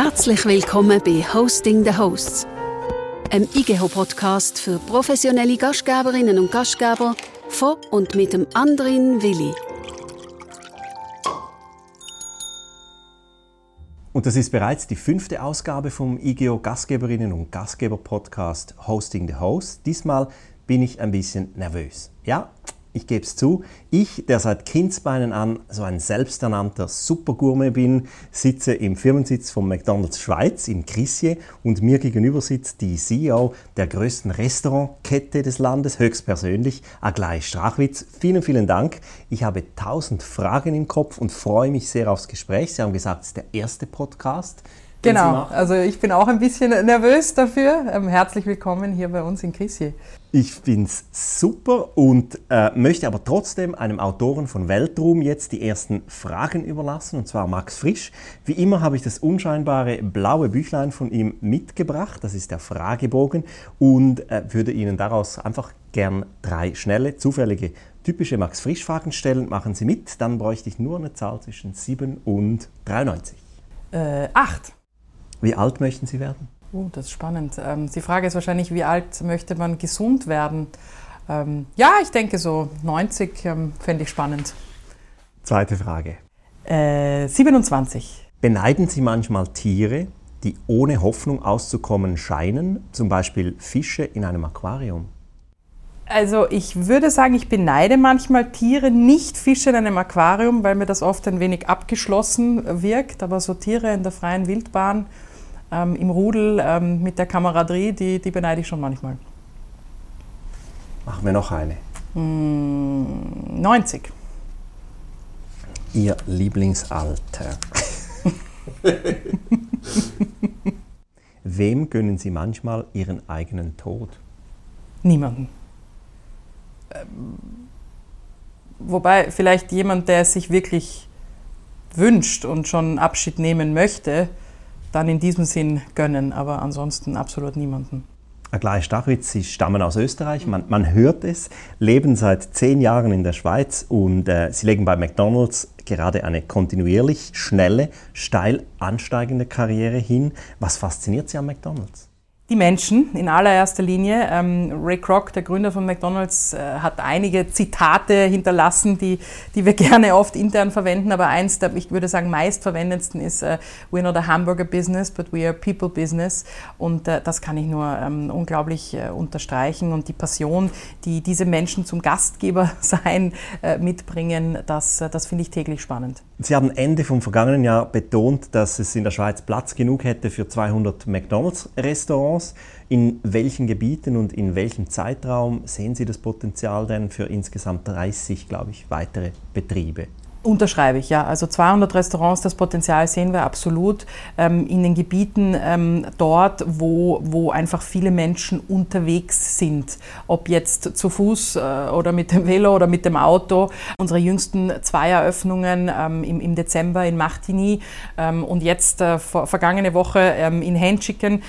Herzlich willkommen bei Hosting the Hosts, einem IGEHO-Podcast für professionelle Gastgeberinnen und Gastgeber von und mit dem Andrin Willi. Und das ist bereits die fünfte Ausgabe vom IGEO Gastgeberinnen und Gastgeber Podcast Hosting the Host. Diesmal bin ich ein bisschen nervös. Ja, ich gebe es zu, ich, der seit Kindsbeinen an so ein selbsternannter Supergourmet bin, sitze im Firmensitz von McDonald's Schweiz in Crissier und mir gegenüber sitzt die CEO der größten Restaurantkette des Landes, höchstpersönlich, Aglai Strachwitz. Vielen, vielen Dank. Ich habe tausend Fragen im Kopf und freue mich sehr aufs Gespräch. Sie haben gesagt, es ist der erste Podcast. Genau, also ich bin auch ein bisschen nervös dafür. Ähm, herzlich willkommen hier bei uns in Crissier. Ich finde es super und äh, möchte aber trotzdem einem Autoren von Weltruhm jetzt die ersten Fragen überlassen, und zwar Max Frisch. Wie immer habe ich das unscheinbare blaue Büchlein von ihm mitgebracht, das ist der Fragebogen, und äh, würde Ihnen daraus einfach gern drei schnelle, zufällige, typische Max Frisch-Fragen stellen. Machen Sie mit, dann bräuchte ich nur eine Zahl zwischen 7 und 93. Äh, acht. Wie alt möchten Sie werden? Uh, das ist spannend. Ähm, die Frage ist wahrscheinlich, wie alt möchte man gesund werden? Ähm, ja, ich denke so 90 ähm, fände ich spannend. Zweite Frage. Äh, 27. Beneiden Sie manchmal Tiere, die ohne Hoffnung auszukommen scheinen, zum Beispiel Fische in einem Aquarium? Also ich würde sagen, ich beneide manchmal Tiere, nicht Fische in einem Aquarium, weil mir das oft ein wenig abgeschlossen wirkt, aber so Tiere in der freien Wildbahn ähm, im Rudel ähm, mit der Kameraderie, die, die beneide ich schon manchmal. Machen wir noch eine. Mm, 90. Ihr Lieblingsalter. Wem gönnen Sie manchmal Ihren eigenen Tod? Niemanden. Ähm, wobei vielleicht jemand, der es sich wirklich wünscht und schon Abschied nehmen möchte, dann in diesem Sinn gönnen, aber ansonsten absolut niemanden. Aglai Stachwitz, Sie stammen aus Österreich, man, man, hört es, leben seit zehn Jahren in der Schweiz und äh, Sie legen bei McDonald's gerade eine kontinuierlich schnelle, steil ansteigende Karriere hin. Was fasziniert Sie an McDonald's? Die Menschen in allererster Linie. Ähm, Ray Kroc, der Gründer von McDonald's, äh, hat einige Zitate hinterlassen, die, die wir gerne oft intern verwenden, aber eins der, ich würde sagen, meistverwendetsten ist äh, We're not a hamburger business, but we are people business. Und äh, das kann ich nur ähm, unglaublich unterstreichen. Und die Passion, die diese Menschen zum Gastgeber sein mitbringen, das, das finde ich täglich spannend. Sie haben Ende vom vergangenen Jahr betont, dass es in der Schweiz Platz genug hätte für 200 McDonald's-Restaurants. Restaurants. In welchen Gebieten und in welchem Zeitraum sehen Sie das Potenzial denn für insgesamt 30, glaube ich, weitere Betriebe? Unterschreibe ich, ja. Also 200 Restaurants, das Potenzial sehen wir absolut ähm, in den Gebieten ähm, dort, wo, wo einfach viele Menschen unterwegs sind. Ob jetzt zu Fuß äh, oder mit dem Velo oder mit dem Auto. Unsere jüngsten zwei Eröffnungen ähm, im, im Dezember in Martigny ähm, und jetzt äh, vor, vergangene Woche ähm, in Handschicken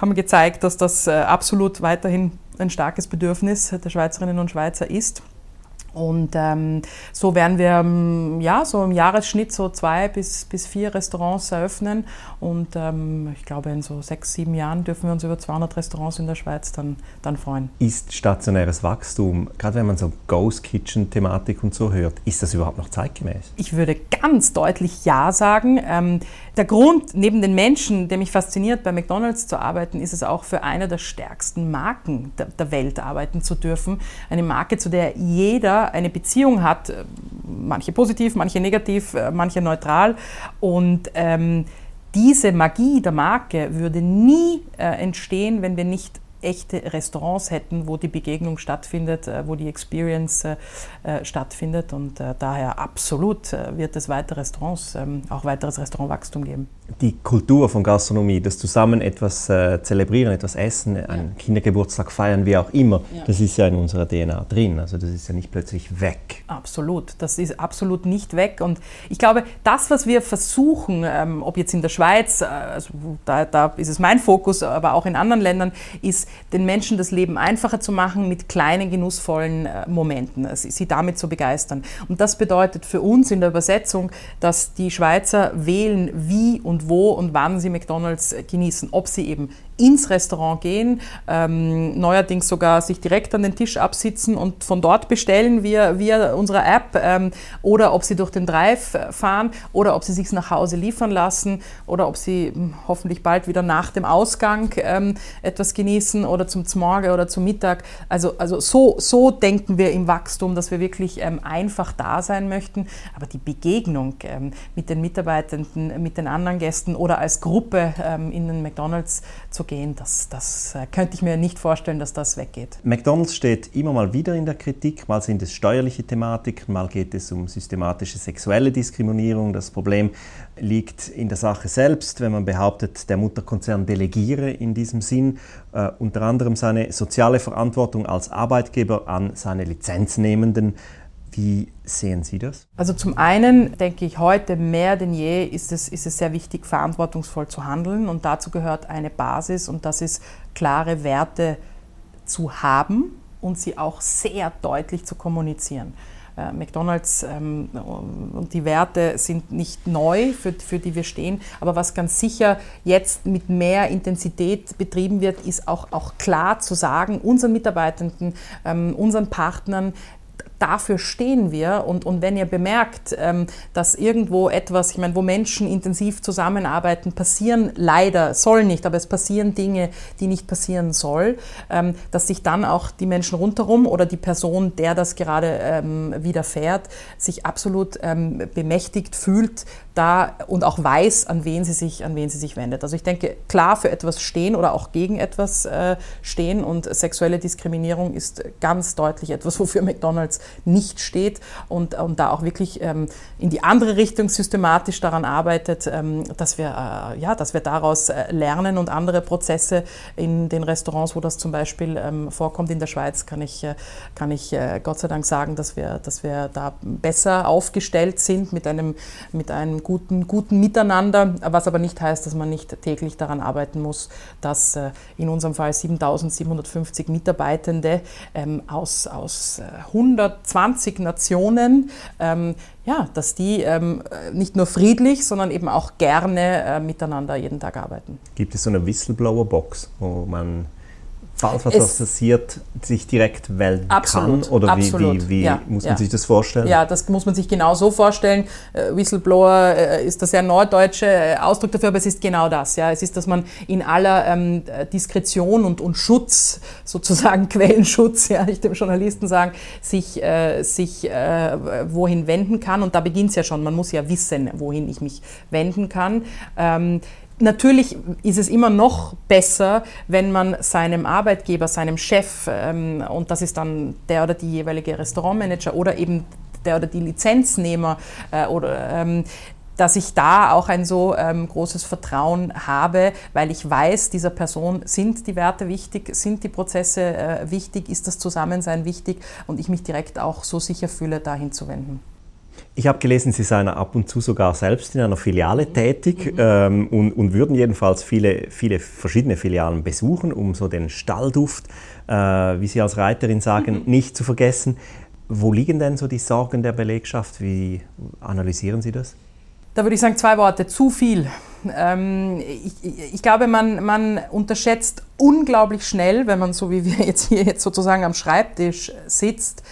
haben gezeigt, dass das äh, absolut weiterhin ein starkes Bedürfnis der Schweizerinnen und Schweizer ist. Und ähm, so werden wir ähm, ja, so im Jahresschnitt so zwei bis, bis vier Restaurants eröffnen. Und ähm, ich glaube, in so sechs, sieben Jahren dürfen wir uns über 200 Restaurants in der Schweiz dann, dann freuen. Ist stationäres Wachstum, gerade wenn man so Ghost Kitchen-Thematik und so hört, ist das überhaupt noch zeitgemäß? Ich würde ganz deutlich Ja sagen. Ähm, der Grund, neben den Menschen, der mich fasziniert, bei McDonalds zu arbeiten, ist es auch für eine der stärksten Marken der, Welt arbeiten zu dürfen. Eine Marke, zu der jeder eine Beziehung hat, äh, manche positiv, manche negativ, äh, manche neutral. Und ähm, diese Magie der Marke würde nie äh, entstehen, wenn wir nicht echte Restaurants hätten, wo die Begegnung stattfindet, äh, wo die Experience äh, äh, stattfindet. Und daher absolut wird es weitere Restaurants, ähm, auch weiteres Restaurantwachstum geben. Die Kultur von Gastronomie, das Zusammen etwas zelebrieren, etwas essen, einen ja. Kindergeburtstag feiern, wie auch immer, ja. das ist ja in unserer DNA drin. Also das ist ja nicht plötzlich weg. Absolut, das ist absolut nicht weg. Und ich glaube, das, was wir versuchen, ähm, ob jetzt in der Schweiz, also da, da ist es mein Fokus, aber auch in anderen Ländern, ist den Menschen das Leben einfacher zu machen mit kleinen, genussvollen äh, Momenten, also sie damit zu begeistern. Und das bedeutet für uns in der Übersetzung, dass die Schweizer wählen, wie und und wo und wann sie McDonald's genießen. Ob sie eben ins Restaurant gehen, ähm, neuerdings sogar sich direkt an den Tisch absitzen und von dort bestellen via, via unserer App ähm, oder ob sie durch den Drive fahren oder ob sie sich nach Hause liefern lassen oder ob sie hm, hoffentlich bald wieder nach dem Ausgang ähm, etwas genießen oder zum Morgen oder zum Mittag. Also, also so, so denken wir im Wachstum, dass wir wirklich ähm, einfach da sein möchten. Aber die Begegnung ähm, mit den Mitarbeitenden, mit den anderen Gästen oder als Gruppe ähm, in den McDonalds zu gehen, das, das äh, könnte ich mir nicht vorstellen, dass das weggeht. McDonald's steht immer mal wieder in der Kritik. Mal sind es steuerliche Thematiken, mal geht es um systematische sexuelle Diskriminierung. Das Problem liegt in der Sache selbst, wenn man behauptet, der Mutterkonzern delegiere in diesem Sinn äh, unter anderem seine soziale Verantwortung als Arbeitgeber an seine Lizenznehmenden. Wie sehen Sie das? Also zum einen denke ich, heute mehr denn je ist es, ist es sehr wichtig, verantwortungsvoll zu handeln. Und dazu gehört eine Basis und das ist klare Werte zu haben und sie auch sehr deutlich zu kommunizieren. Äh, McDonald's ähm, und die Werte sind nicht neu, für, für die wir stehen. Aber was ganz sicher jetzt mit mehr Intensität betrieben wird, ist auch, auch klar zu sagen, unseren Mitarbeitenden, ähm, unseren Partnern, dafür stehen wir. Und, und wenn ihr bemerkt, ähm, dass irgendwo etwas, ich meine, wo Menschen intensiv zusammenarbeiten, passieren leider, soll nicht, aber es passieren Dinge, die nicht passieren soll, ähm, dass sich dann auch die Menschen rundherum oder die Person, der das gerade ähm, widerfährt, sich absolut ähm, bemächtigt fühlt, da und auch weiß, an wen sie sich, an wen sie sich wendet. Also ich denke, klar für etwas stehen oder auch gegen etwas äh, stehen und sexuelle Diskriminierung ist ganz deutlich etwas, wofür McDonald's nicht steht und, und da auch wirklich ähm, in die andere Richtung systematisch daran arbeitet, ähm, dass wir äh, ja, dass wir daraus äh, lernen und andere Prozesse in den Restaurants, wo das zum Beispiel ähm, vorkommt. In der Schweiz, kann ich, äh, kann ich äh, Gott sei Dank sagen, dass wir, dass wir da besser aufgestellt sind mit einem, mit einem guten, guten Miteinander, was aber nicht heißt, dass man nicht täglich daran arbeiten muss, dass äh, in unserem Fall 7750 Mitarbeitende ähm, aus, aus 120 äh, Nationen, ähm, ja, dass die ähm, nicht nur friedlich, sondern eben auch gerne äh, miteinander jeden Tag arbeiten. Gibt es so eine Whistleblower-Box, wo man passiert, sich direkt melden absolut, kann? Oder wie, wie, wie ja, muss man ja. sich das vorstellen? Ja, das muss man sich genau so vorstellen. Äh, Whistleblower äh, ist der sehr norddeutsche äh, Ausdruck dafür, aber es ist genau das. Ja. Es ist, dass man in aller ähm, Diskretion und, und Schutz, sozusagen Quellenschutz, ja, ich dem Journalisten sagen, sich, äh, sich äh, wohin wenden kann. Und da beginnt es ja schon. Man muss ja wissen, wohin ich mich wenden kann. Ähm, Natürlich ist es immer noch besser, wenn man seinem Arbeitgeber, seinem Chef, ähm, und das ist dann der oder die jeweilige Restaurantmanager oder eben der oder die Lizenznehmer äh, oder ähm, dass ich da auch ein so ähm, großes Vertrauen habe, weil ich weiß, dieser Person sind die Werte wichtig, sind die Prozesse äh, wichtig, ist das Zusammensein wichtig und ich mich direkt auch so sicher fühle, dahin zu wenden. Ich habe gelesen, Sie seien ab und zu sogar selbst in einer Filiale tätig mhm. ähm, und, und, würden jedenfalls viele, viele verschiedene Filialen besuchen, um so den Stallduft, äh, wie Sie als Reiterin sagen, mhm. nicht zu vergessen. Wo liegen denn so die Sorgen der Belegschaft? Wie analysieren Sie das? Da würde ich sagen, zwei Worte. Zu viel. Ähm, ich, ich, glaube, man, man unterschätzt unglaublich schnell, wenn man so wie wir jetzt hier jetzt sozusagen am Schreibtisch sitzt,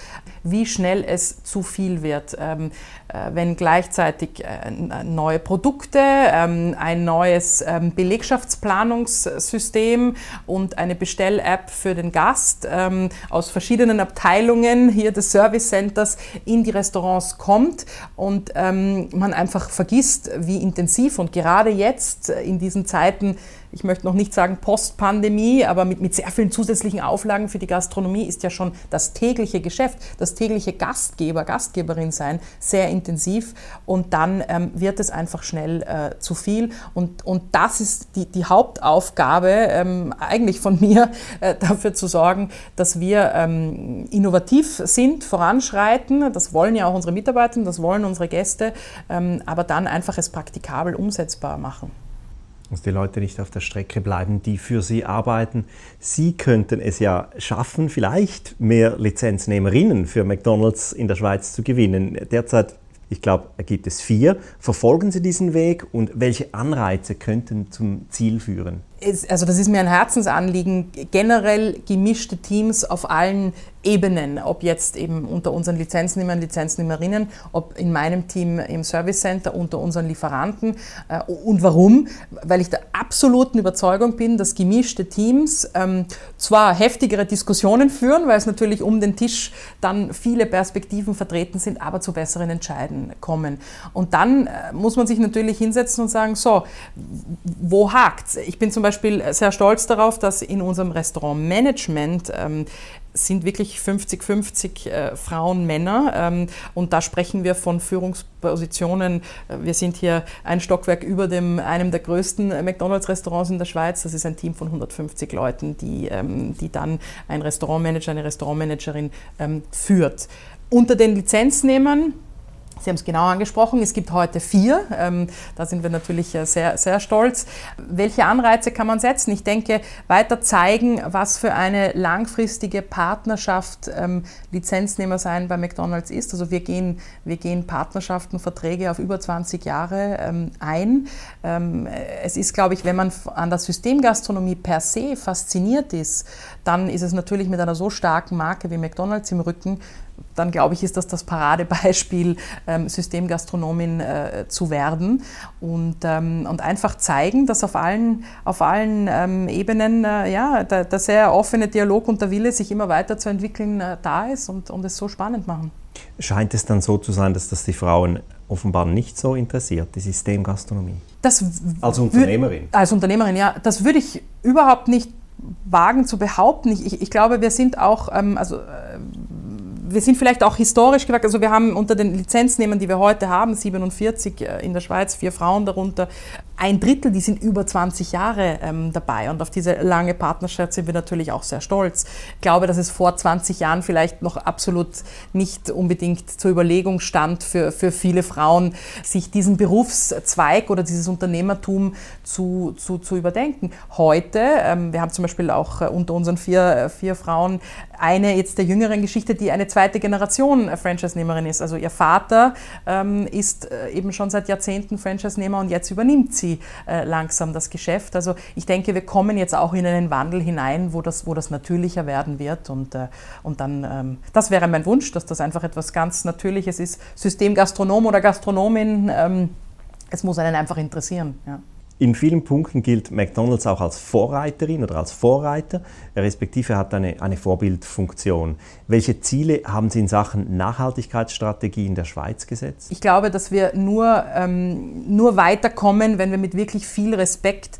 wie schnell es zu viel wird, ähm, äh, wenn gleichzeitig äh, neue Produkte, ähm, ein neues ähm, Belegschaftsplanungssystem und eine Bestell-App für den Gast ähm, aus verschiedenen Abteilungen hier des Service Centers in die Restaurants kommt und ähm, man einfach vergisst, wie intensiv und gerade jetzt in diesen Zeiten ich möchte noch nicht sagen Post-Pandemie, aber mit, mit sehr vielen zusätzlichen Auflagen für die Gastronomie ist ja schon das tägliche Geschäft, das tägliche Gastgeber, Gastgeberin sein sehr intensiv. Und dann ähm, wird es einfach schnell äh, zu viel. Und, und das ist die, die Hauptaufgabe ähm, eigentlich von mir, äh, dafür zu sorgen, dass wir ähm, innovativ sind, voranschreiten, das wollen ja auch unsere Mitarbeiter, das wollen unsere Gäste, ähm, aber dann einfach es praktikabel umsetzbar machen dass die Leute nicht auf der Strecke bleiben, die für sie arbeiten. Sie könnten es ja schaffen, vielleicht mehr Lizenznehmerinnen für McDonald's in der Schweiz zu gewinnen. Derzeit Ich glaube, gibt es vier. Verfolgen Sie diesen Weg und welche Anreize könnten zum Ziel führen? Also das ist mir ein Herzensanliegen, generell gemischte Teams auf allen Ebenen, ob jetzt eben unter unseren Lizenznehmern, Lizenznehmerinnen, ob in meinem Team im Service Center, unter unseren Lieferanten. Äh, und warum? Weil ich der absoluten Überzeugung bin, dass gemischte Teams ähm, zwar heftigere Diskussionen führen, weil es natürlich um den Tisch dann viele Perspektiven vertreten sind, aber zu besseren Entscheiden kommen. Und dann äh, muss man sich natürlich hinsetzen und sagen, so, wo hakt's? Ich bin zum Beispiel Beispiel sehr stolz darauf, dass in unserem Restaurantmanagement ähm, sind wirklich 50-50 äh, Frauen, Männer. Ähm, und da sprechen wir von Führungspositionen. Wir sind hier ein Stockwerk über dem, einem der größten McDonalds-Restaurants in der Schweiz. Das ist ein Team von 150 Leuten, die, ähm, die dann ein Restaurantmanager, eine Restaurantmanagerin ähm, führt. Unter den Lizenznehmern Sie haben es genau angesprochen, es gibt heute vier. Ähm, da sind wir natürlich äh, sehr, sehr stolz. Welche Anreize kann man setzen? Ich denke, weiter zeigen, was für eine langfristige Partnerschaft ähm, Lizenznehmer sein bei McDonalds ist. Also wir gehen, wir gehen Partnerschaften, Verträge auf über 20 Jahre ähm, ein. Es ist, glaube ich, wenn man an der Systemgastronomie per se fasziniert ist, dann ist es natürlich mit einer so starken Marke wie McDonalds im Rücken dann glaube ich, ist das das Paradebeispiel, ähm, Systemgastronomin äh, zu werden und, ähm, und einfach zeigen, dass auf allen, auf allen ähm, Ebenen äh, ja, der, der, sehr offene Dialog und der Wille, sich immer weiterzuentwickeln, äh, da ist und, und es so spannend machen. Scheint es dann so zu sein, dass das die Frauen offenbar nicht so interessiert, die Systemgastronomie? Das als Unternehmerin? Als Unternehmerin, ja. Das würde ich überhaupt nicht wagen zu behaupten. Ich, ich, ich glaube, wir sind auch, ähm, also äh, wir sind vielleicht auch historisch gewachsen. Also wir haben unter den Lizenznehmern, die wir heute haben, 47 äh, in der Schweiz, vier Frauen darunter, ein Drittel, die sind über 20 Jahre ähm, dabei. Und auf diese lange Partnerschaft sind wir natürlich auch sehr stolz. Ich glaube, dass es vor 20 Jahren vielleicht noch absolut nicht unbedingt zur Überlegung stand für, für viele Frauen, sich diesen Berufszweig oder dieses Unternehmertum zu, zu, zu überdenken. Heute, ähm, wir haben zum Beispiel auch äh, unter unseren vier, äh, vier Frauen eine jetzt der jüngeren Geschichte, die eine zweite Generation Franchise-Nehmerin ist. Also ihr Vater ähm, ist äh, eben schon seit Jahrzehnten Franchise-Nehmer und jetzt übernimmt sie äh, langsam das Geschäft. Also ich denke, wir kommen jetzt auch in einen Wandel hinein, wo das, wo das natürlicher werden wird. Und, äh, und dann, ähm, das wäre mein Wunsch, dass das einfach etwas ganz Natürliches ist. Systemgastronom oder Gastronomin, ähm, es muss einen einfach interessieren. Ja. In vielen Punkten gilt McDonald's auch als Vorreiterin oder als Vorreiter, respektive hat eine, eine Vorbildfunktion. Welche Ziele haben Sie in Sachen Nachhaltigkeitsstrategie in der Schweiz gesetzt? Ich glaube, dass wir nur, ähm, nur weiterkommen, wenn wir mit wirklich viel Respekt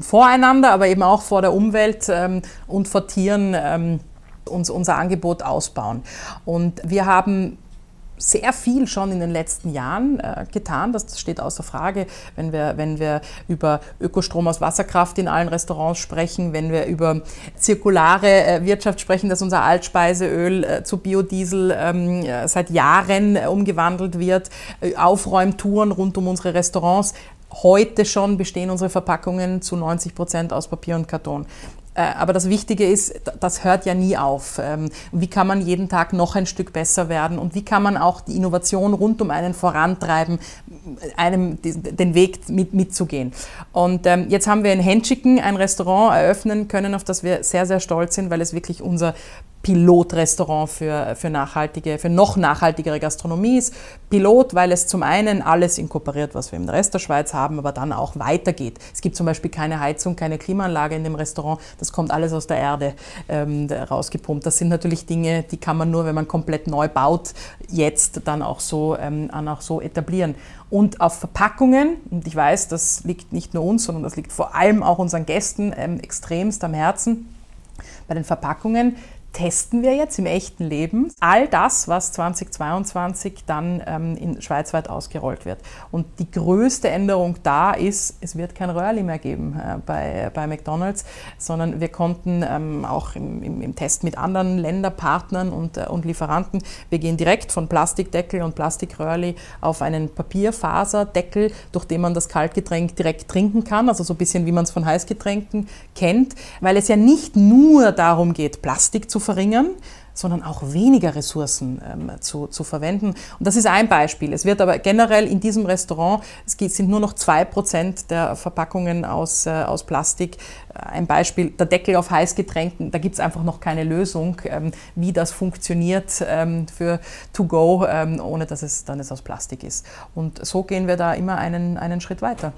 voreinander, aber eben auch vor der Umwelt ähm, und vor Tieren ähm, uns, unser Angebot ausbauen. Und wir haben sehr viel schon in den letzten Jahren äh, getan. Das steht außer Frage, wenn wir, wenn wir über Ökostrom aus Wasserkraft in allen Restaurants sprechen, wenn wir über zirkulare äh, Wirtschaft sprechen, dass unser Altspeiseöl äh, zu Biodiesel ähm, äh, seit Jahren äh, umgewandelt wird, äh, Aufräumtouren rund um unsere Restaurants. Heute schon bestehen unsere Verpackungen zu 90 Prozent aus Papier und Karton. Äh, aber das Wichtige ist, das hört ja nie auf. Ähm, wie kann man jeden Tag noch ein Stück besser werden und wie kann man auch die Innovation rund um einen vorantreiben, einem den Weg mit, mitzugehen. Und ähm, jetzt haben wir in Henschicken ein Restaurant eröffnen können, auf das wir sehr, sehr stolz sind, weil es wirklich unser Pilotrestaurant für, für nachhaltige, für noch nachhaltigere Gastronomie ist. Pilot, weil es zum einen alles inkorporiert, was wir im Rest der Schweiz haben, aber dann auch weitergeht. Es gibt zum Beispiel keine Heizung, keine Klimaanlage in dem Restaurant. Das kommt alles aus der Erde ähm, rausgepumpt. Das sind natürlich Dinge, die kann man nur, wenn man komplett neu baut, jetzt dann auch so, ähm, auch so etablieren. Und auf Verpackungen, und ich weiß, das liegt nicht nur uns, sondern das liegt vor allem auch unseren Gästen ähm, extremst am Herzen, bei den Verpackungen testen wir jetzt im echten Leben all das, was 2022 dann ähm, in schweizweit ausgerollt wird. Und die größte Änderung da ist, es wird kein Röhrli mehr geben äh, bei, bei McDonald's, sondern wir konnten ähm, auch im, im, im, Test mit anderen Länderpartnern und, äh, und Lieferanten, wir gehen direkt von Plastikdeckel und Plastikröhrli auf einen Papierfaserdeckel, durch den man das Kaltgetränk direkt trinken kann, also so ein bisschen wie man es von Heißgetränken kennt, weil es ja nicht nur darum geht, Plastik zu verringern, sondern auch weniger Ressourcen ähm, zu, zu verwenden. Und das ist ein Beispiel. Es wird aber generell in diesem Restaurant, es sind nur noch zwei Prozent der Verpackungen aus, äh, aus Plastik. Ein Beispiel, der Deckel auf Heißgetränken, da gibt es einfach noch keine Lösung, ähm, wie das funktioniert ähm, für To Go, ähm, ohne dass es dann es aus Plastik ist. Und so gehen wir da immer einen, einen Schritt weiter.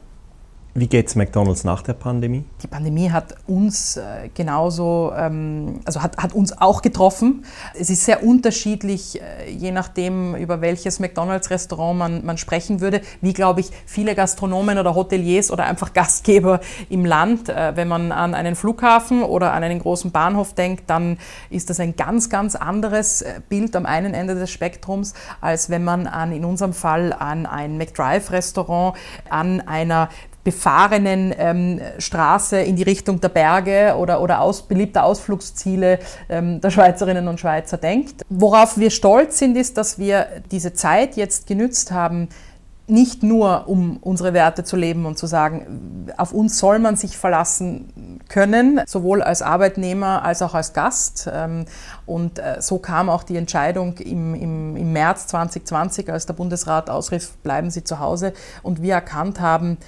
Wie geht es McDonald's nach der Pandemie? Die Pandemie hat uns äh, genauso, ähm, also hat, hat uns auch getroffen. Es ist sehr unterschiedlich, äh, je nachdem, über welches McDonald's-Restaurant man, man sprechen würde, wie, glaube ich, viele Gastronomen oder Hoteliers oder einfach Gastgeber im Land. Äh, wenn man an einen Flughafen oder an einen großen Bahnhof denkt, dann ist das ein ganz, ganz anderes Bild am einen Ende des Spektrums, als wenn man an, in unserem Fall an ein McDrive-Restaurant, an einer befahrenen ähm, Straße in die Richtung der Berge oder, oder aus, beliebter Ausflugsziele ähm, der Schweizerinnen und Schweizer denkt. Worauf wir stolz sind, ist, dass wir diese Zeit jetzt genützt haben, nicht nur um unsere Werte zu leben und zu sagen, auf uns soll man sich verlassen können, sowohl als Arbeitnehmer als auch als Gast. Ähm, und äh, so kam auch die Entscheidung im, im, im März 2020, als der Bundesrat ausrief, bleiben Sie zu Hause und wir erkannt haben,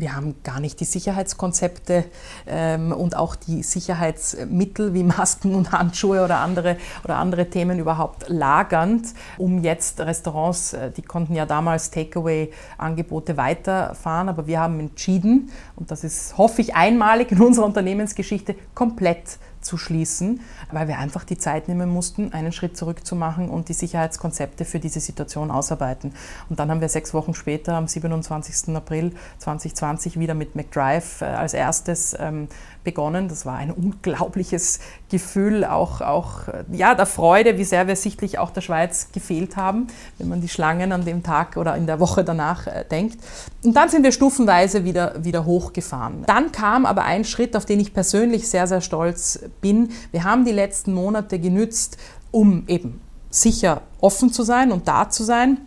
wir haben gar nicht die Sicherheitskonzepte ähm, und auch die Sicherheitsmittel wie Masken und Handschuhe oder andere, oder andere Themen überhaupt lagernd, um jetzt Restaurants, äh, die konnten ja damals Takeaway-Angebote weiterfahren, aber wir haben entschieden, und das ist, hoffe ich, einmalig in unserer Unternehmensgeschichte, komplett zu schließen, weil wir einfach die Zeit nehmen mussten, einen Schritt zurück zu machen und die Sicherheitskonzepte für diese Situation ausarbeiten. Und dann haben wir sechs Wochen später, am 27. April 2020, wieder mit McDrive äh, als erstes ähm, begonnen. Das war ein unglaubliches Gefühl, auch, auch ja, der Freude, wie sehr wir sichtlich auch der Schweiz gefehlt haben, wenn man die Schlangen an dem Tag oder in der Woche danach äh, denkt. Und dann sind wir stufenweise wieder, wieder hochgefahren. Dann kam aber ein Schritt, auf den ich persönlich sehr, sehr stolz bin. Wir haben die letzten Monate genützt, um eben sicher offen zu sein und da zu sein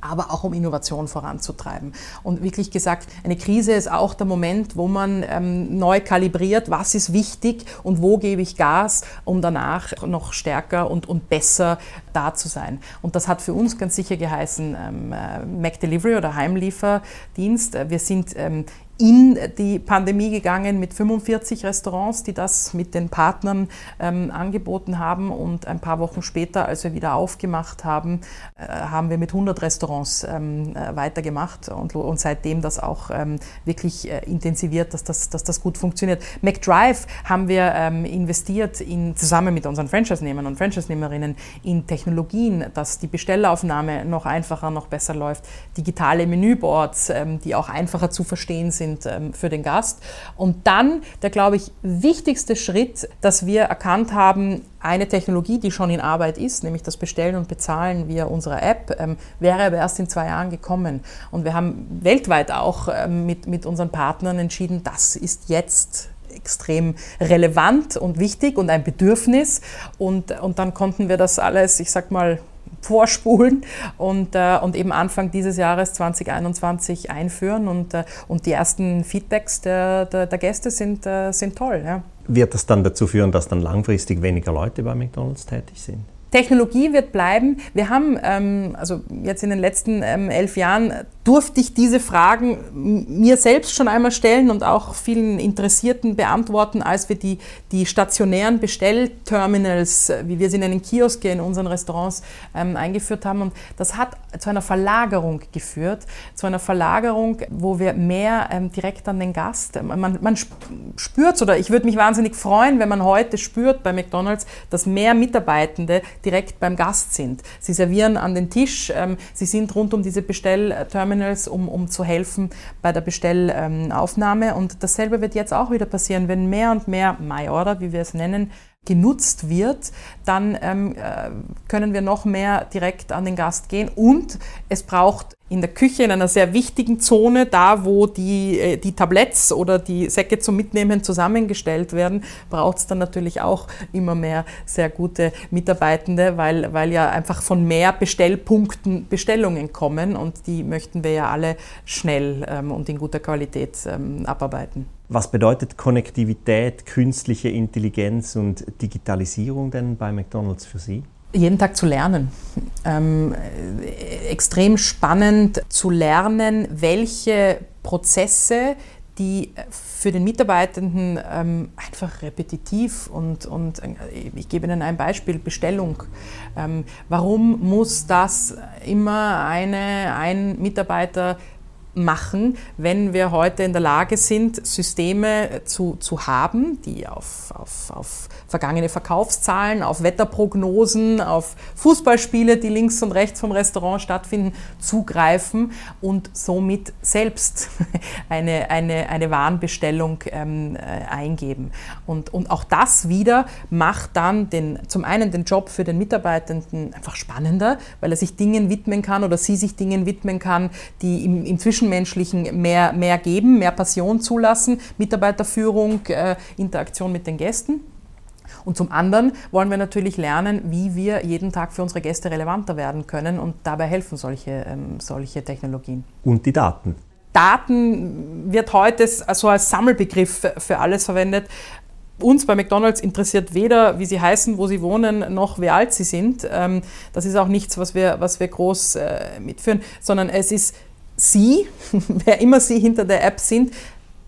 aber auch um Innovation voranzutreiben. Und wirklich gesagt, eine Krise ist auch der Moment, wo man ähm, neu kalibriert, was ist wichtig und wo gebe ich Gas, um danach noch stärker und, und besser da zu sein. Und das hat für uns ganz sicher geheißen, ähm, äh, Mac Delivery oder Heimlieferdienst. Wir sind ähm, in die Pandemie gegangen mit 45 Restaurants, die das mit den Partnern ähm, angeboten haben. Und ein paar Wochen später, als wir wieder aufgemacht haben, äh, haben wir mit 100 Restaurants ähm, äh, weitergemacht und, und seitdem das auch ähm, wirklich äh, intensiviert, dass das, dass das gut funktioniert. McDrive haben wir ähm, investiert in, zusammen mit unseren Franchise-Nehmern und Franchise-Nehmerinnen in Technologien, dass die Bestellaufnahme noch einfacher, noch besser läuft, digitale Menüboards, ähm, die auch einfacher zu verstehen sind sind ähm, für den Gast. Und dann der, glaube ich, wichtigste Schritt, dass wir erkannt haben, eine Technologie, die schon in Arbeit ist, nämlich das Bestellen und Bezahlen via unserer App, ähm, wäre aber erst in zwei Jahren gekommen. Und wir haben weltweit auch ähm, mit, mit unseren Partnern entschieden, das ist jetzt extrem relevant und wichtig und ein Bedürfnis. Und, und dann konnten wir das alles, ich sag mal, vorspulen und, äh, und eben Anfang dieses Jahres 2021 einführen. Und, äh, und die ersten Feedbacks der, der, der Gäste sind, äh, sind toll. Ja. Wird das dann dazu führen, dass dann langfristig weniger Leute bei McDonald's tätig sind? Technologie wird bleiben. Wir haben ähm, also jetzt in den letzten ähm, elf Jahren durfte ich diese Fragen mir selbst schon einmal stellen und auch vielen Interessierten beantworten, als wir die, die stationären Bestellterminals, wie wir sie nennen, Kioske in unseren Restaurants ähm, eingeführt haben. Und das hat zu einer Verlagerung geführt, zu einer Verlagerung, wo wir mehr ähm, direkt an den Gast, man, man spürt es oder ich würde mich wahnsinnig freuen, wenn man heute spürt bei McDonald's, dass mehr Mitarbeitende direkt beim Gast sind. Sie servieren an den Tisch, ähm, sie sind rund um diese Bestellterminals, um, um zu helfen bei der Bestellaufnahme. Und dasselbe wird jetzt auch wieder passieren, wenn mehr und mehr MyOrder, wie wir es nennen, genutzt wird, dann ähm, äh, können wir noch mehr direkt an den Gast gehen. Und es braucht in der Küche, in einer sehr wichtigen Zone, da wo die, äh, die Tabletts oder die Säcke zum Mitnehmen zusammengestellt werden, braucht es dann natürlich auch immer mehr sehr gute Mitarbeitende, weil, weil ja einfach von mehr Bestellpunkten Bestellungen kommen und die möchten wir ja alle schnell ähm, und in guter Qualität ähm, abarbeiten. Was bedeutet Konnektivität, künstliche Intelligenz und Digitalisierung denn bei McDonald's für Sie? jeden Tag zu lernen. Ähm, extrem spannend zu lernen, welche Prozesse, die für den Mitarbeitenden ähm, einfach repetitiv und, und äh, ich gebe Ihnen ein Beispiel, Bestellung. Ähm, warum muss das immer eine, ein Mitarbeiter machen, wenn wir heute in der Lage sind, Systeme zu, zu haben, die auf, auf, auf vergangene Verkaufszahlen, auf Wetterprognosen, auf Fußballspiele, die links und rechts vom Restaurant stattfinden, zugreifen und somit selbst eine, eine, eine Warenbestellung ähm, äh, eingeben. Und, und auch das wieder macht dann den, zum einen den Job für den Mitarbeitenden einfach spannender, weil er sich Dingen widmen kann oder sie sich Dingen widmen kann, die im, im Zwischenmenschlichen mehr, mehr geben, mehr Passion zulassen, Mitarbeiterführung, äh, Interaktion mit den Gästen. Und zum anderen wollen wir natürlich lernen, wie wir jeden Tag für unsere Gäste relevanter werden können und dabei helfen solche, ähm, solche Technologien. Und die Daten. Daten wird heute so als Sammelbegriff für alles verwendet. Uns bei McDonald's interessiert weder, wie sie heißen, wo sie wohnen, noch wie alt sie sind. Ähm, das ist auch nichts, was wir, was wir groß äh, mitführen, sondern es ist Sie, wer immer Sie hinter der App sind,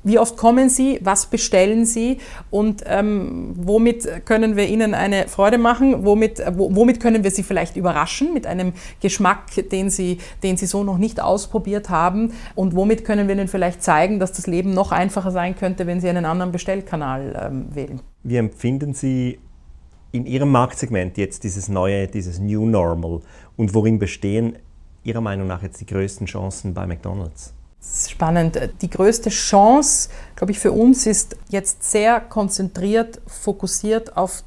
wie oft kommen Sie? Was bestellen Sie? Und ähm, womit können wir Ihnen eine Freude machen? Womit, womit können wir Sie vielleicht überraschen mit einem Geschmack, den Sie, den Sie so noch nicht ausprobiert haben? Und womit können wir Ihnen vielleicht zeigen, dass das Leben noch einfacher sein könnte, wenn Sie einen anderen Bestellkanal ähm, wählen? Wie empfinden Sie in Ihrem Marktsegment jetzt dieses neue, dieses New Normal? Und worin bestehen Ihrer Meinung nach jetzt die größten Chancen bei McDonald's? Spannend. Die größte Chance, glaube ich, für uns ist jetzt sehr konzentriert, fokussiert auf,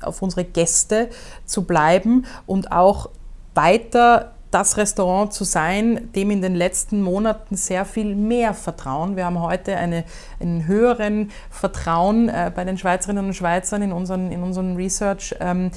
auf unsere Gäste zu bleiben und auch weiter das Restaurant zu sein, dem in den letzten Monaten sehr viel mehr vertrauen. Wir haben heute eine, einen höheren Vertrauen äh, bei den Schweizerinnen und Schweizern in unseren, in unseren Research, ähm,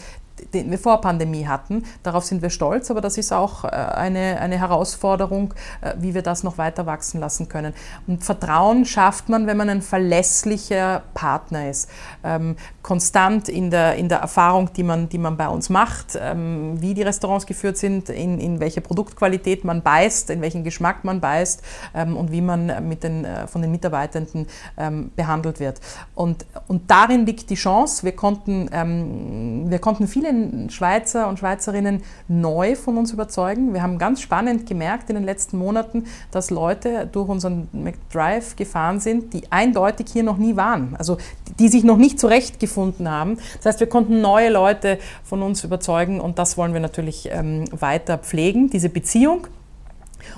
den wir vor Pandemie hatten. Darauf sind wir stolz, aber das ist auch äh, eine, eine Herausforderung, äh, wie wir das noch weiter wachsen lassen können. Und Vertrauen schafft man, wenn man ein verlässlicher Partner ist. Ähm, konstant in der, in der Erfahrung, die man, die man bei uns macht, ähm, wie die Restaurants geführt sind, in, in welche Produktqualität man beißt, in welchen Geschmack man beißt ähm, und wie man mit den, äh, von den Mitarbeitenden behandelt wird. Und, und darin liegt die Chance. Wir konnten, wir konnten viele Schweizer und Schweizerinnen neu von uns überzeugen. Wir haben ganz spannend gemerkt in den letzten Monaten, dass Leute durch unseren McDrive gefahren sind, die eindeutig hier noch nie waren, also die sich noch nicht zurechtgefunden haben. Das heißt, wir konnten neue Leute von uns überzeugen und das wollen wir natürlich ähm, weiter pflegen, diese Beziehung.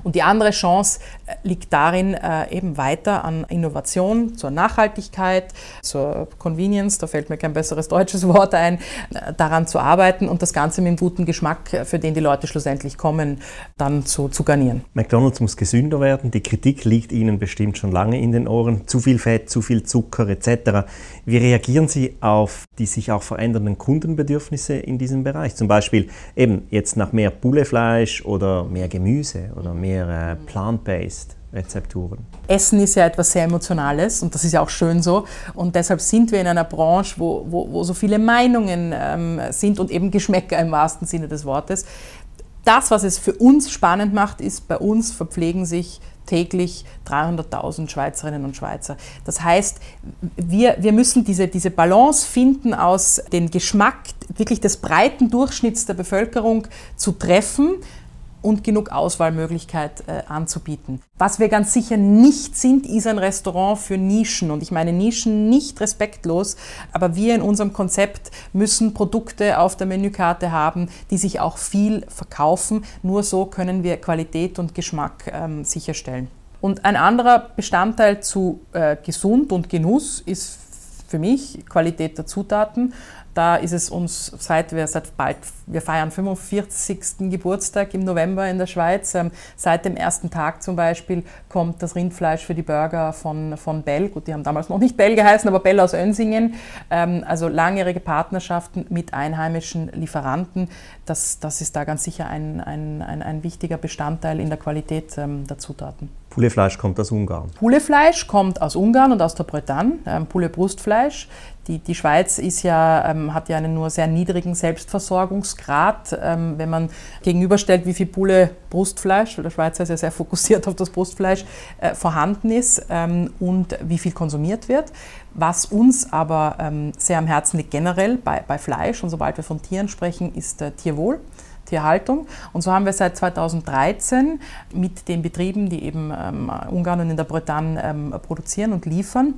Und die andere Chance äh, liegt darin, äh, eben weiter an Innovation zur Nachhaltigkeit, zur Convenience, da fällt mir kein besseres deutsches Wort ein, äh, daran zu arbeiten und das Ganze mit einem guten Geschmack, für den die Leute schlussendlich kommen, dann zu, zu garnieren. McDonald's muss gesünder werden. Die Kritik liegt Ihnen bestimmt schon lange in den Ohren. Zu viel Fett, zu viel Zucker etc. Wie reagieren Sie auf die sich auch verändernden Kundenbedürfnisse in diesem Bereich? Zum Beispiel eben jetzt nach mehr Bullefleisch oder mehr Gemüse oder mehr plant-based Rezepturen. Essen ist ja etwas sehr Emotionales und das ist ja auch schön so. Und deshalb sind wir in einer Branche, wo, wo, wo so viele Meinungen ähm, sind und eben Geschmäcker im wahrsten Sinne des Wortes. Das, was es für uns spannend macht, ist, bei uns verpflegen sich täglich 300.000 Schweizerinnen und Schweizer. Das heißt, wir, wir müssen diese, diese Balance finden aus dem Geschmack wirklich des breiten Durchschnitts der Bevölkerung zu treffen, und genug Auswahlmöglichkeit äh, anzubieten. Was wir ganz sicher nicht sind, ist ein Restaurant für Nischen. Und ich meine Nischen nicht respektlos, aber wir in unserem Konzept müssen Produkte auf der Menükarte haben, die sich auch viel verkaufen. Nur so können wir Qualität und Geschmack ähm, sicherstellen. Und ein anderer Bestandteil zu äh, Gesund und Genuss ist für mich Qualität der Zutaten. Da ist es uns, seit wir seit bald, wir feiern 45. Geburtstag im November in der Schweiz. Ähm, seit dem ersten Tag zum Beispiel kommt das Rindfleisch für die Burger von, von Bell. Gut, die haben damals noch nicht Bell geheißen, aber Bell aus Önsingen. Ähm, also langjährige Partnerschaften mit einheimischen Lieferanten. Das, das ist da ganz sicher ein, ein, ein, ein wichtiger Bestandteil in der Qualität ähm, der Zutaten. Poulefleisch kommt aus Ungarn. Poulefleisch kommt aus Ungarn und aus der Bretagne, ähm, Poulet-Brustfleisch. Die, die Schweiz ist ja, ähm, hat ja einen nur sehr niedrigen Selbstversorgungsgrad. Ähm, wenn man gegenüberstellt, wie viel Poulet Brustfleisch, weil der Schweizer ist ja sehr fokussiert auf das Brustfleisch, äh, vorhanden ist ähm, und wie viel konsumiert wird. Was uns aber ähm, sehr am Herzen liegt generell bei, bei Fleisch und sobald wir von Tieren sprechen, ist äh, Tierwohl. Tierhaltung. Und so haben wir seit 2013 mit den Betrieben, die eben ähm, Ungarn und in der Bretagne ähm, produzieren und liefern,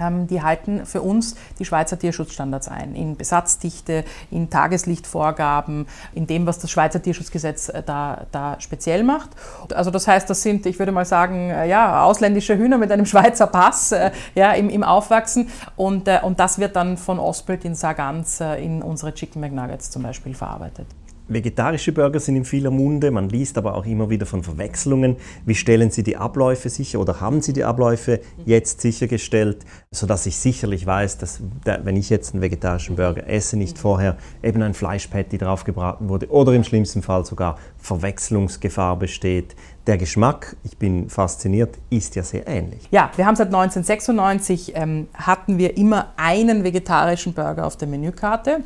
ähm, die halten für uns die Schweizer Tierschutzstandards ein, in Besatzdichte, in Tageslichtvorgaben, in dem, was das Schweizer Tierschutzgesetz äh, da, da speziell macht. Also das heißt, das sind, ich würde mal sagen, äh, ja, ausländische Hühner mit einem Schweizer Pass äh, ja, im, im Aufwachsen und, und das wird dann von Osbild in Sargans in unsere Chicken McNuggets zum Beispiel verarbeitet. Vegetarische Burger sind in vieler Munde, man liest aber auch immer wieder von Verwechslungen. Wie stellen Sie die Abläufe sicher oder haben Sie die Abläufe jetzt sichergestellt, sodass ich sicherlich weiß, dass wenn ich jetzt einen vegetarischen Burger esse, nicht vorher eben ein Fleischpatty draufgebraten wurde oder im schlimmsten Fall sogar Verwechslungsgefahr besteht. Der Geschmack, ich bin fasziniert, ist ja sehr ähnlich. Ja, wir haben seit 1996 ähm, hatten wir immer einen vegetarischen Burger auf der Menükarte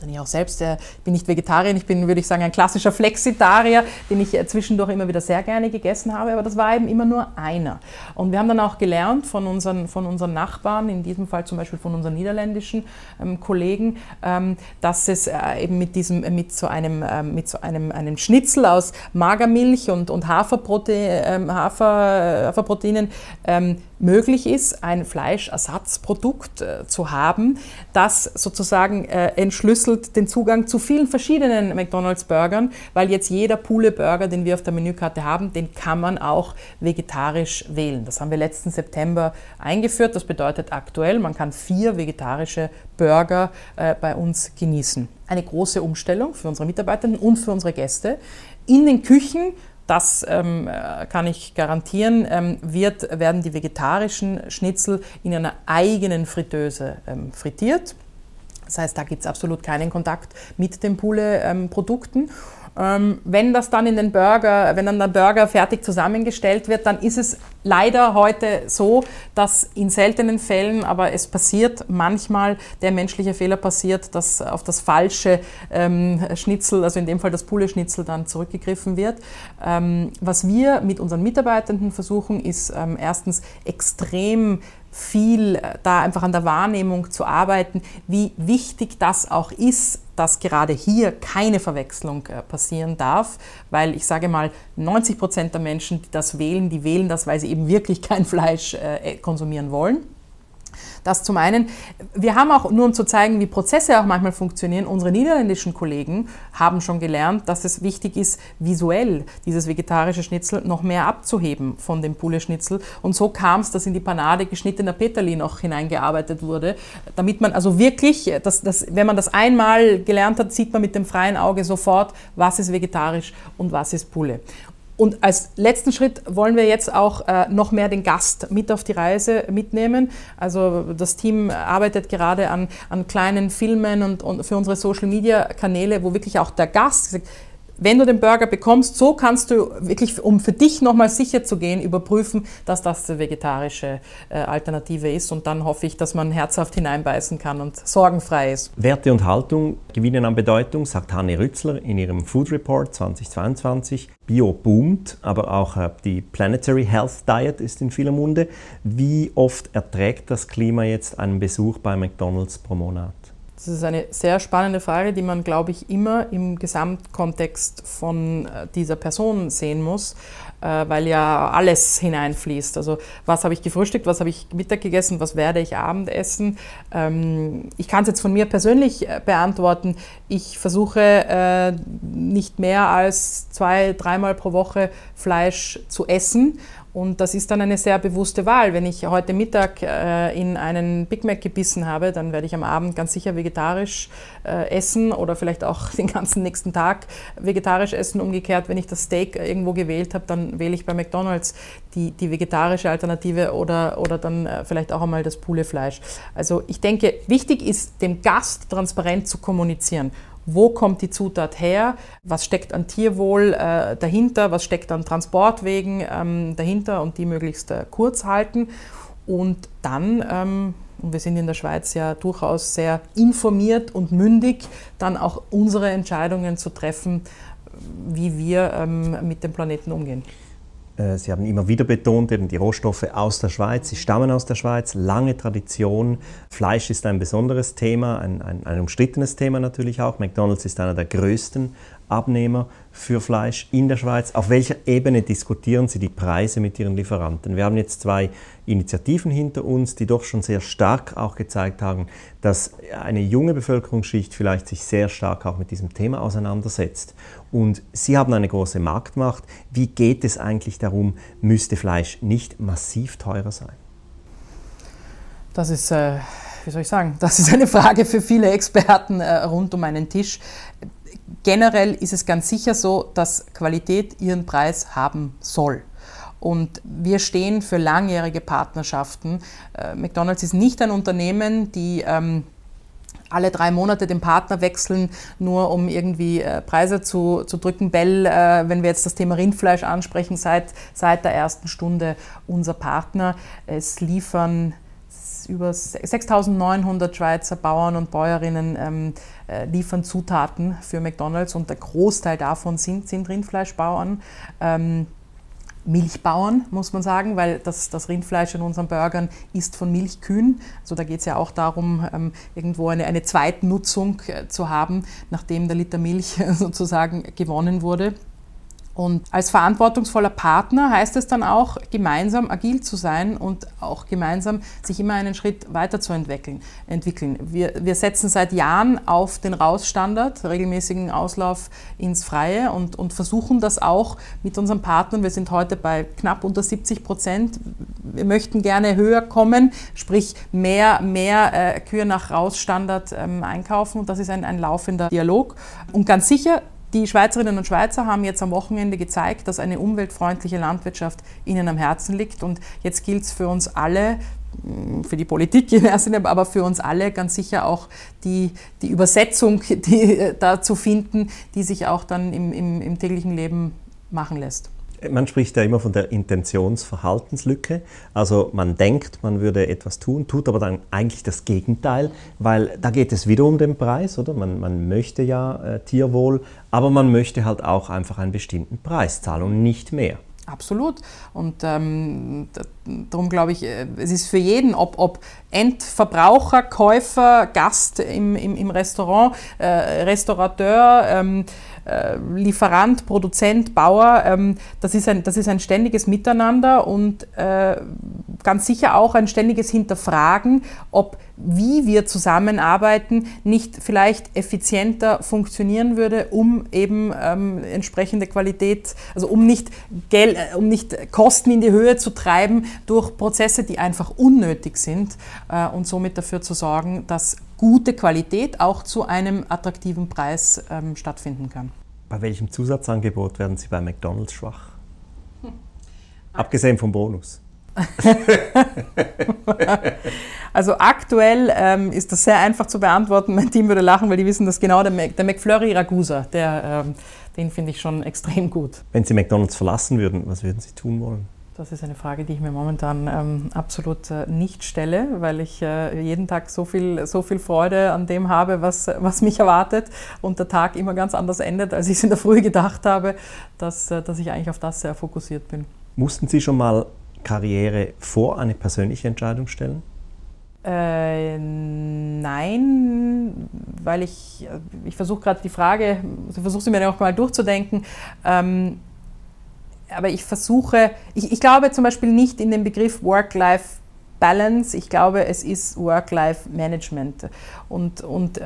denn ich auch selbst äh, bin nicht Vegetarier, ich bin, würde ich sagen, ein klassischer Flexitarier, den ich äh, zwischendurch immer wieder sehr gerne gegessen habe, aber das war eben immer nur einer. Und wir haben dann auch gelernt von unseren, von unseren Nachbarn, in diesem Fall zum Beispiel von unseren niederländischen ähm, Kollegen, ähm, dass es äh, eben mit diesem, äh, mit so einem, ähm, mit so einem, einem Schnitzel aus Magermilch und, und Haferprote, ähm, Hafer, Haferproteinen ähm, möglich ist, ein Fleischersatzprodukt äh, zu haben, das sozusagen äh, entschlüsselt den Zugang zu vielen verschiedenen McDonald's-Burgern, weil jetzt jeder Pule-Burger, den wir auf der Menükarte haben, den kann man auch vegetarisch wählen. Das haben wir letzten September eingeführt. Das bedeutet aktuell, man kann vier vegetarische Burger äh, bei uns genießen. Eine große Umstellung für unsere Mitarbeitenden und für unsere Gäste. In den Küchen das ähm, kann ich garantieren, ähm, wird, werden die vegetarischen Schnitzel in einer eigenen Fritteuse ähm, frittiert. Das heißt, da gibt es absolut keinen Kontakt mit den Poulet-Produkten. Ähm, wenn das dann in den Burger, wenn dann der Burger fertig zusammengestellt wird, dann ist es leider heute so, dass in seltenen Fällen, aber es passiert manchmal, der menschliche Fehler passiert, dass auf das falsche ähm, Schnitzel, also in dem Fall das Pulle-Schnitzel, dann zurückgegriffen wird. Ähm, was wir mit unseren Mitarbeitenden versuchen, ist ähm, erstens extrem viel äh, da einfach an der Wahrnehmung zu arbeiten, wie wichtig das auch ist, dass gerade hier keine Verwechslung äh, passieren darf, weil ich sage mal, 90 Prozent der Menschen, die das wählen, die wählen das, weil sie eben wirklich kein Fleisch äh, konsumieren wollen. Das zum einen. Wir haben auch, nur um zu zeigen, wie Prozesse auch manchmal funktionieren, unsere niederländischen Kollegen haben schon gelernt, dass es wichtig ist, visuell dieses vegetarische Schnitzel noch mehr abzuheben von dem Poulet-Schnitzel. Und so kam es, dass in die Panade geschnittener Peterli noch hineingearbeitet wurde, damit man also wirklich, das, das, wenn man das einmal gelernt hat, sieht man mit dem freien Auge sofort, was ist vegetarisch und was ist Poulet. Und als letzten Schritt wollen wir jetzt auch äh, noch mehr den Gast mit auf die Reise mitnehmen. Also das Team arbeitet gerade an, an kleinen Filmen und, und für unsere Social-Media-Kanäle, wo wirklich auch der Gast wenn du den Burger bekommst, so kannst du wirklich, um für dich nochmal sicher zu gehen, überprüfen, dass das die vegetarische äh, Alternative ist. Und dann hoffe ich, dass man herzhaft hineinbeißen kann und sorgenfrei ist. Werte und Haltung gewinnen an Bedeutung, sagt Hanne Rützler in ihrem Food Report 2022. Bio boomt, aber auch äh, die Planetary Health Diet ist in vieler Munde. Wie oft erträgt das Klima jetzt einen Besuch bei McDonald's pro Monat? Das ist eine sehr spannende Frage, die man, glaube ich, immer im Gesamtkontext von äh, dieser Person sehen muss, äh, weil ja alles hineinfließt. Also was habe ich gefrühstückt, was habe ich Mittag gegessen, was werde ich Abend essen. Ähm, ich kann es jetzt von mir persönlich äh, beantworten. Ich versuche nicht mehr als zwei, dreimal pro Woche Fleisch zu essen und das ist dann eine sehr bewusste Wahl. Wenn ich heute Mittag äh, in einen Big Mac gebissen habe, dann werde ich am Abend ganz sicher vegetarisch äh, essen oder vielleicht auch den ganzen nächsten Tag vegetarisch essen. Umgekehrt, wenn ich das Steak irgendwo gewählt habe, dann wähle ich bei McDonald's die, die vegetarische Alternative oder, oder dann äh, vielleicht auch einmal das Poulet-Fleisch. Also ich denke, wichtig ist, dem Gast transparent zu kommunizieren wo kommt die Zutat her, was steckt an Tierwohl äh, dahinter, was steckt an Transportwegen ähm, dahinter und die möglichst äh, kurz halten. Und dann, ähm, und wir sind in der Schweiz ja durchaus sehr informiert und mündig, dann auch unsere Entscheidungen zu treffen, wie wir ähm, mit dem Planeten umgehen. Äh, Sie haben immer wieder betont, eben die Rohstoffe aus der Schweiz, sie stammen aus der Schweiz, lange Tradition. Fleisch ist ein besonderes Thema, ein, ein, ein umstrittenes Thema natürlich auch. McDonald's ist einer der größten Abnehmer für Fleisch in der Schweiz. Auf welcher Ebene diskutieren Sie die Preise mit Ihren Lieferanten? Wir haben jetzt zwei Initiativen hinter uns, die doch schon sehr stark auch gezeigt haben, dass eine junge Bevölkerungsschicht vielleicht sich sehr stark auch mit diesem Thema auseinandersetzt. Und Sie haben eine große Marktmacht. Wie geht es eigentlich darum, müsste Fleisch nicht massiv teurer sein? Das ist, äh, wie soll ich sagen, das ist eine Frage für viele Experten äh, rund um einen Tisch generell ist es ganz sicher so, dass Qualität ihren Preis haben soll. Und wir stehen für langjährige Partnerschaften. Äh, McDonald's ist nicht ein Unternehmen, die ähm, alle drei Monate den Partner wechseln, nur um irgendwie äh, Preise zu, zu drücken. Bell, äh, wenn wir jetzt das Thema Rindfleisch ansprechen, seit, seit der ersten Stunde unser Partner. Es liefern über 6.900 Schweizer Bauern und Bäuerinnen ähm, äh, liefern Zutaten für McDonald's und der Großteil davon sind, sind Rindfleischbauern. Ähm, Milchbauern, muss man sagen, weil das, das, Rindfleisch in unseren Burgern ist von Milchkühen. Also da geht es ja auch darum, ähm, irgendwo eine, eine Zweitnutzung äh, zu haben, nachdem der Liter Milch sozusagen gewonnen wurde. Und als verantwortungsvoller Partner heißt es dann auch, gemeinsam agil zu sein und auch gemeinsam sich immer einen Schritt weiterzuentwickeln. Entwickeln. Wir, wir setzen seit Jahren auf den Rausstandard, regelmäßigen Auslauf ins Freie und, und versuchen das auch mit unseren Partnern. Wir sind heute bei knapp unter 70 Prozent. Wir möchten gerne höher kommen, sprich mehr, mehr äh, Kühe nach Rausstandard ähm, einkaufen. Und das ist ein, ein laufender Dialog. Und ganz sicher, die Schweizerinnen und Schweizer haben jetzt am Wochenende gezeigt, dass eine umweltfreundliche Landwirtschaft ihnen am Herzen liegt. Und jetzt gilt es für uns alle, mm, für die Politik in erster Linie, aber für uns alle ganz sicher auch die, die Übersetzung die, äh, da zu finden, die sich auch dann im, im, im täglichen Leben machen lässt. Man spricht ja immer von der Intentionsverhaltenslücke. Also man denkt, man würde etwas tun, tut aber dann eigentlich das Gegenteil, weil da geht es wieder um den Preis, oder? Man, man möchte ja äh, Tierwohl, aber man möchte halt auch einfach einen bestimmten Preis zahlen und nicht mehr. Absolut. Und ähm, darum glaube ich, äh, es ist für jeden, ob, ob Endverbraucher, Käufer, Gast im, im, im Restaurant, äh, Restaurateur, ähm, äh, Lieferant, Produzent, Bauer, ähm, das, ist ein, das ist ein ständiges Miteinander und äh, ganz sicher auch ein ständiges Hinterfragen, ob wie wir zusammenarbeiten nicht vielleicht effizienter funktionieren würde, um eben ähm, entsprechende Qualität, also um nicht, Geld, äh, um nicht Kosten in die Höhe zu treiben durch Prozesse, die einfach unnötig sind äh, und somit dafür zu sorgen, dass gute Qualität auch zu einem attraktiven Preis ähm, stattfinden kann. Bei welchem Zusatzangebot werden Sie bei McDonald's schwach? Hm. Abgesehen vom Bonus. also aktuell ähm, ist das sehr einfach zu beantworten. Mein Team würde lachen, weil die wissen, dass genau der, Mac, der McFlurry Ragusa, der, ähm, den finde ich schon extrem gut. Wenn Sie McDonald's verlassen würden, was würden Sie tun wollen? Das ist eine Frage, die ich mir momentan ähm, absolut äh, nicht stelle, weil ich äh, jeden Tag so viel, so viel Freude an dem habe, was, was mich erwartet und der Tag immer ganz anders endet, als ich es in der Früh gedacht habe, dass, äh, dass ich eigentlich auf das sehr fokussiert bin. Mussten Sie schon mal Karriere vor eine persönliche Entscheidung stellen? Äh, nein, weil ich, äh, ich versuche gerade die Frage, ich versuche sie mir noch mal durchzudenken. Ähm, aber ich versuche, ich, ich glaube zum Beispiel nicht in den Begriff Work-Life Balance, ich glaube, es ist Work-Life-Management. Und, und äh,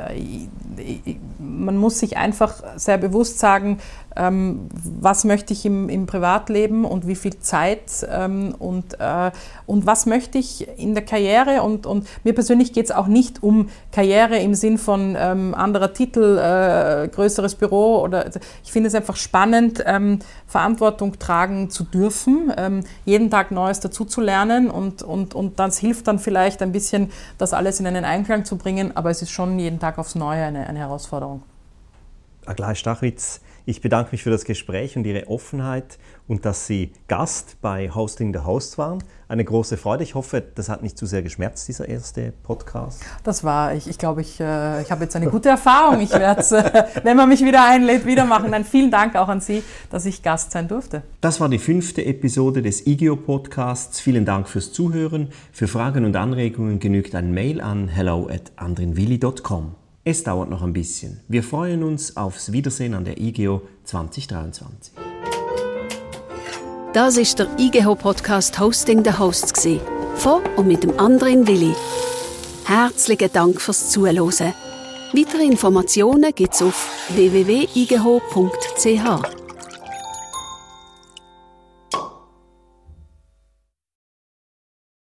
man muss sich einfach sehr bewusst sagen, ähm, was möchte ich im, im, Privatleben und wie viel Zeit ähm, und, äh, und was möchte ich in der Karriere. Und, und mir persönlich geht es auch nicht um Karriere im Sinn von ähm, anderer Titel, äh, größeres Büro. Oder, ich finde es einfach spannend, ähm, Verantwortung tragen zu dürfen, ähm, jeden Tag Neues dazuzulernen und, und, und das hilft dann vielleicht ein bisschen, das alles in einen Einklang zu bringen, aber es ist schon jeden Tag aufs Neue eine, eine Herausforderung. Aglai Stachwitz, ich bedanke mich für das Gespräch und Ihre Offenheit und dass Sie Gast bei Hosting the Host waren. Eine große Freude. Ich hoffe, das hat nicht zu sehr geschmerzt, dieser erste Podcast. Das war, ich, ich glaube, ich, äh, ich habe jetzt eine gute Erfahrung. Ich werde es, äh, wenn man mich wieder einlädt, wieder machen. Dann vielen Dank auch an Sie, dass ich Gast sein durfte. Das war die fünfte Episode des IGEO Podcasts. Vielen Dank fürs Zuhören. Für Fragen und Anregungen genügt ein Mail an hello at andrinwilli.com. Es dauert noch ein bisschen. Wir freuen uns aufs Wiedersehen an der IGEO 2023. Das ist der IGEHO Podcast Hosting the Hosts von und mit dem anderen Willi. Herzlichen Dank fürs Zuhören. Weitere Informationen gibt's auf www.igeho.ch.